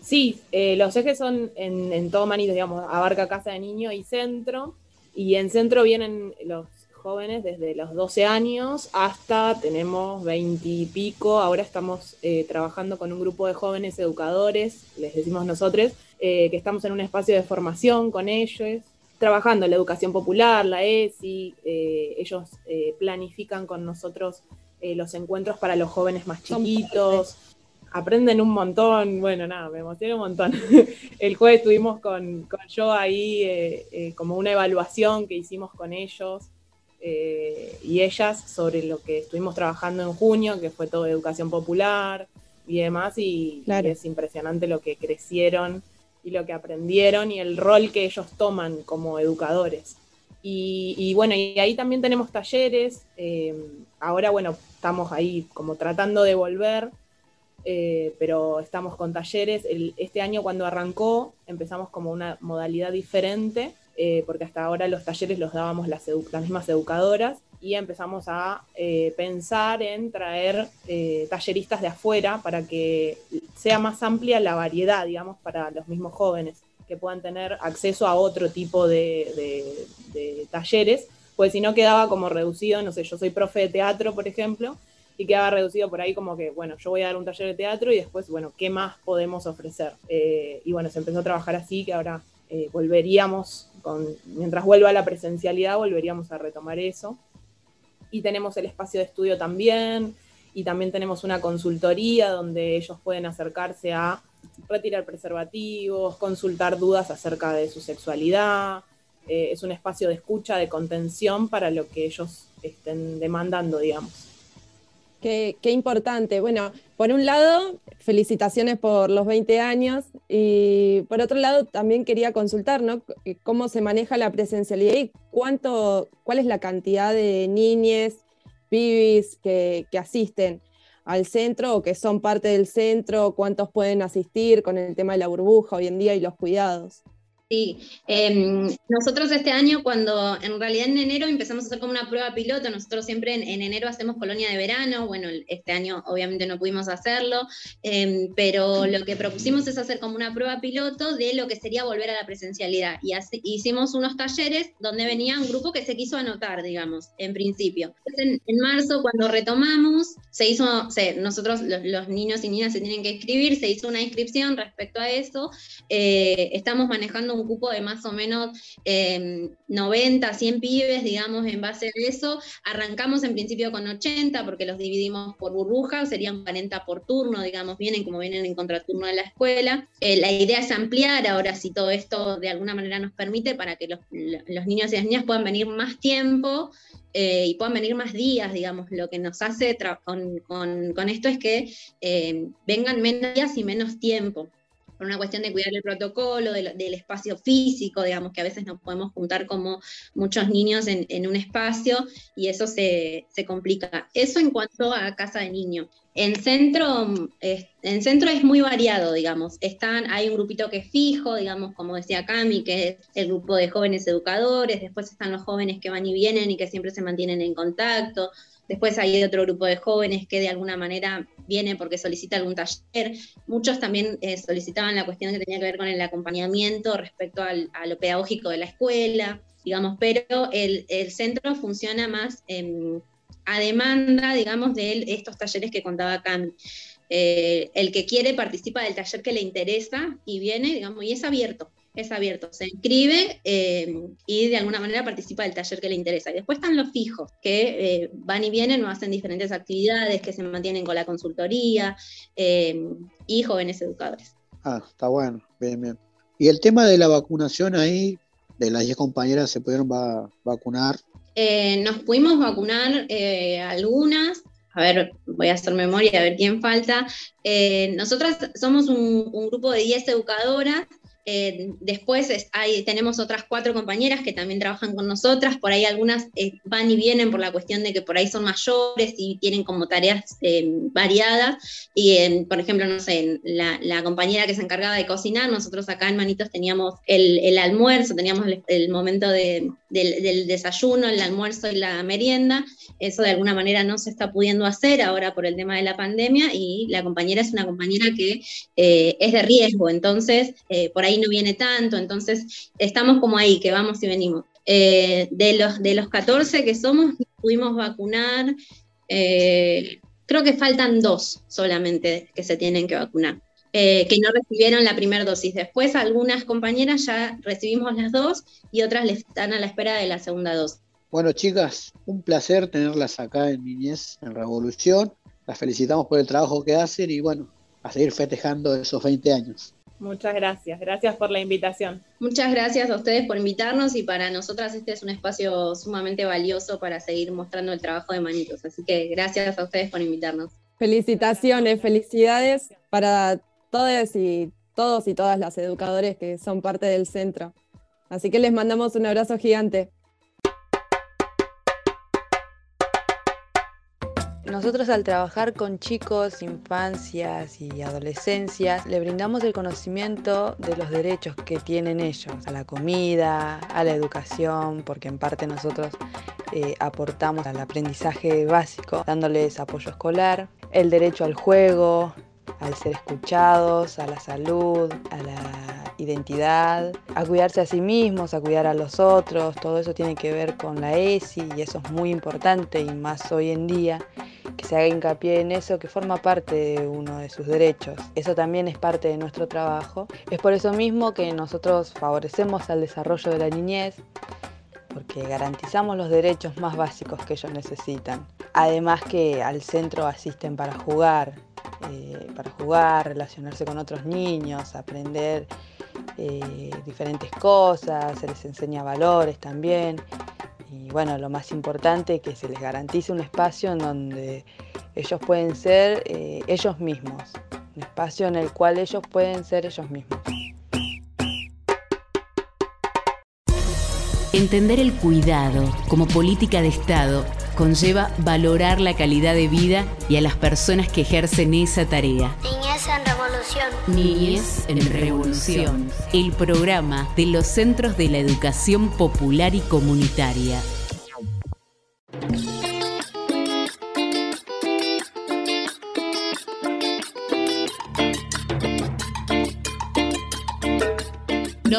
Speaker 13: Sí, eh, los ejes son en, todo Manito, digamos, abarca casa de niño y centro. Y en centro vienen los jóvenes desde los 12 años hasta tenemos 20 y pico. Ahora estamos eh, trabajando con un grupo de jóvenes educadores, les decimos nosotros, eh, que estamos en un espacio de formación con ellos, trabajando la educación popular, la ESI. ellos planifican con nosotros eh, los encuentros para los jóvenes más chiquitos. Aprenden un montón, bueno, nada, me emociona un montón. El jueves estuvimos con, yo ahí eh, eh, como una evaluación que hicimos con ellos y ellas sobre lo que estuvimos trabajando en junio, que fue todo educación popular y demás, y, es impresionante lo que crecieron y lo que aprendieron y el rol que ellos toman como educadores. Y, bueno, y ahí también tenemos talleres. ahora, bueno, estamos ahí como tratando de volver, eh, pero estamos con talleres. este año cuando arrancó empezamos como una modalidad diferente, eh, porque hasta ahora los talleres los dábamos las, mismas educadoras y empezamos a eh, pensar en traer talleristas de afuera para que sea más amplia la variedad, digamos, para los mismos jóvenes, que puedan tener acceso a otro tipo de, talleres pues si no quedaba como reducido, no sé, yo soy profe de teatro, por ejemplo, y quedaba reducido por ahí como que, bueno, yo voy a dar un taller de teatro y después, bueno, ¿qué más podemos ofrecer? Eh, y bueno, se empezó a trabajar así, que ahora eh, volveríamos, con, mientras vuelva la presencialidad, volveríamos a retomar eso. Y tenemos el espacio de estudio también, y también tenemos una consultoría donde ellos pueden acercarse a retirar preservativos, consultar dudas acerca de su sexualidad, eh, es un espacio de escucha, de contención para lo que ellos estén demandando, digamos.
Speaker 4: Qué, importante. Bueno, por un lado, felicitaciones por los 20 años y por otro lado también quería consultar ¿no? cómo se maneja la presencialidad y cuánto, cuál es la cantidad de niñes, pibis que asisten al centro o que son parte del centro, cuántos pueden asistir con el tema de la burbuja hoy en día y los cuidados.
Speaker 12: Sí, em, nosotros este año cuando en realidad en enero empezamos a hacer como una prueba piloto, nosotros siempre en, enero hacemos colonia de verano, bueno, este año obviamente no pudimos hacerlo, em, pero lo que propusimos es hacer como una prueba piloto de lo que sería volver a la presencialidad y hicimos unos talleres donde venía un grupo que se quiso anotar, digamos, en principio. En, marzo cuando retomamos, se hizo, nosotros los, niños y niñas se tienen que inscribir, se hizo una inscripción respecto a eso, eh, estamos manejando un un cupo de más o menos 90, em, 100 pibes, digamos, en base a eso. Arrancamos en principio con 80 porque los dividimos por burbujas, serían 40 por turno, digamos, vienen como vienen en contraturno de la escuela. Eh, la idea es ampliar ahora si todo esto de alguna manera nos permite para que los, niños y las niñas puedan venir más tiempo. Eh, y puedan venir más días, digamos, lo que nos hace con, con, esto es que eh, vengan menos días y menos tiempo por una cuestión de cuidar el protocolo, del, espacio físico, digamos, que a veces nos podemos juntar como muchos niños en, un espacio y eso se, complica. Eso en cuanto a casa de niño. En centro, en centro es muy variado, digamos. Están, hay un grupito que es fijo, digamos, como decía Cami, que es el grupo de jóvenes educadores, después están los jóvenes que van y vienen y que siempre se mantienen en contacto, Después hay otro grupo de jóvenes que de alguna manera viene porque solicita algún taller. Muchos también eh, solicitaban la cuestión que tenía que ver con el acompañamiento respecto a lo pedagógico de la escuela, digamos, pero el, centro funciona más a demanda, digamos, de estos talleres que contaba Cami. Eh, el que quiere participa del taller que le interesa y viene, digamos, y es abierto es abierto, se inscribe eh, y de alguna manera participa del taller que le interesa. Y después están los fijos, que eh, van y vienen o hacen diferentes actividades, que se mantienen con la consultoría eh, y jóvenes educadores.
Speaker 5: Ah, está bueno, bien, bien. Y el tema de la vacunación ahí, de las 10 compañeras se pudieron vacunar.
Speaker 12: nos pudimos vacunar algunas, a ver, voy a hacer memoria a ver quién falta. nosotras somos un, un, grupo de 10 educadoras eh, después tenemos otras cuatro compañeras que también trabajan con nosotras, por ahí algunas eh, van y vienen por la cuestión de que por ahí son mayores y tienen como tareas eh, variadas. Y por ejemplo, no sé, la, compañera que se encargaba de cocinar, nosotros acá en Manitos teníamos el, almuerzo, teníamos el, momento del, del, desayuno, el almuerzo y la merienda. Eso de alguna manera no se está pudiendo hacer ahora por el tema de la pandemia y la compañera es una compañera que es de riesgo, entonces por ahí no viene tanto, entonces estamos como ahí, que vamos y venimos. Eh, de, los, de los 14 que somos, pudimos vacunar, eh, creo que faltan dos solamente que se tienen que vacunar. Eh, que no recibieron la primera dosis. Después algunas compañeras ya recibimos las dos y otras están a la espera de la segunda dosis.
Speaker 5: Bueno, chicas, un placer tenerlas acá en Niñez, en Revolución. Las felicitamos por el trabajo que hacen y bueno, a seguir festejando esos 20 años.
Speaker 13: Muchas gracias, gracias por la invitación.
Speaker 12: Muchas gracias a ustedes por invitarnos y para nosotras este es un espacio sumamente valioso para seguir mostrando el trabajo de Manitos. Así que gracias a ustedes por invitarnos.
Speaker 4: Felicitaciones, felicidades para todos y todos y todas las educadores que son parte del centro. Así que les mandamos un abrazo gigante.
Speaker 14: Nosotros al trabajar con chicos, infancias y adolescencias, le brindamos el conocimiento de los derechos que tienen ellos, a la comida, a la educación, porque en parte nosotros eh, aportamos al aprendizaje básico, dándoles apoyo escolar, el derecho al juego, al ser escuchados, a la salud, a la identidad, a cuidarse a sí mismos, a cuidar a los otros, todo eso tiene que ver con la ESI y eso es muy importante y más hoy en día que se haga hincapié en eso, que forma parte de uno de sus derechos. Eso también es parte de nuestro trabajo. Es por eso mismo que nosotros favorecemos al desarrollo de la niñez, porque garantizamos los derechos más básicos que ellos necesitan. Además que al centro asisten para jugar, eh, para jugar, relacionarse con otros niños, aprender eh, diferentes cosas, se les enseña valores también y bueno, lo más importante que se les garantice un espacio en donde ellos pueden ser eh, ellos mismos, un espacio en el cual ellos pueden ser ellos mismos.
Speaker 1: Entender el cuidado como política de Estado conlleva valorar la calidad de vida y a las personas que ejercen esa tarea.
Speaker 11: Niñez en revolución.
Speaker 1: Niñez en Revolución, el programa de los Centros de la Educación Popular y Comunitaria.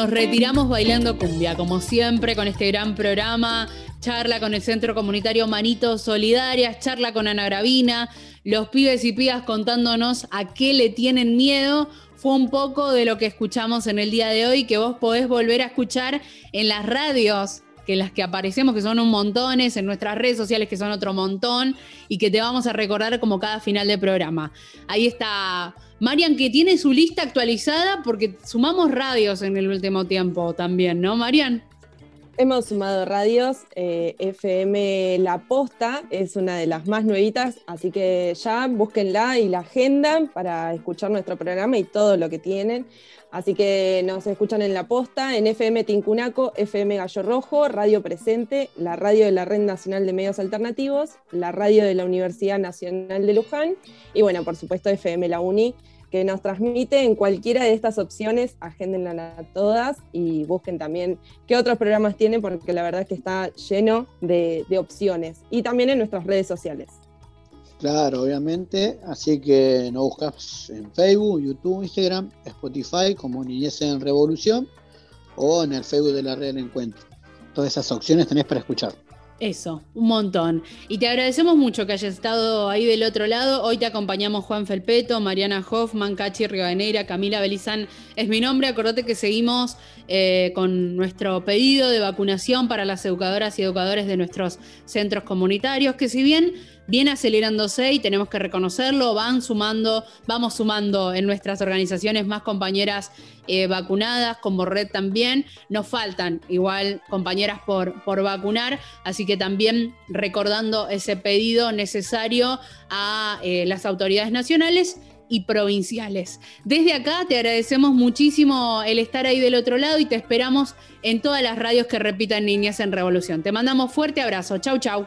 Speaker 3: Nos retiramos bailando cumbia, como siempre, con este gran programa. Charla con el Centro Comunitario Manitos Solidarias, charla con Ana Gravina, los pibes y pibas contándonos a qué le tienen miedo. Fue un poco de lo que escuchamos en el día de hoy, que vos podés volver a escuchar en las radios que las que aparecemos, que son un montones, en nuestras redes sociales, que son otro montón, y que te vamos a recordar como cada final de programa. Ahí está Marian, que tiene su lista actualizada porque sumamos radios en el último tiempo también, ¿no, Marian?
Speaker 4: Hemos sumado radios, eh, FM La Posta es una de las más nuevitas, así que ya búsquenla y la agenda para escuchar nuestro programa y todo lo que tienen. Así que nos escuchan en La Posta, en FM Tincunaco, FM Gallo Rojo, Radio Presente, la radio de la Red Nacional de Medios Alternativos, la radio de la Universidad Nacional de Luján y bueno, por supuesto FM La Uni, que nos transmite en cualquiera de estas opciones, agéndenla a todas y busquen también qué otros programas tienen, porque la verdad es que está lleno de, opciones. Y también en nuestras redes sociales.
Speaker 5: Claro, obviamente. Así que nos buscas en Facebook, YouTube, Instagram, Spotify como Niñez en Revolución o en el Facebook de la Red del Encuentro. Todas esas opciones tenés para escuchar.
Speaker 3: Eso, un montón. Y te agradecemos mucho que hayas estado ahí del otro lado. Hoy te acompañamos Juan Felpeto, Mariana Hoffman, Cachi Rivadeneira, Camila Belizán es mi nombre. Acordate que seguimos eh, con nuestro pedido de vacunación para las educadoras y educadores de nuestros centros comunitarios, que si bien viene acelerándose y tenemos que reconocerlo, van sumando, vamos sumando en nuestras organizaciones más compañeras eh, vacunadas, como red también. Nos faltan igual compañeras por, por vacunar, así que también recordando ese pedido necesario a eh, las autoridades nacionales y provinciales. Desde acá te agradecemos muchísimo el estar ahí del otro lado y te esperamos en todas las radios que repitan Niñas en Revolución. Te mandamos fuerte abrazo. Chau, chau.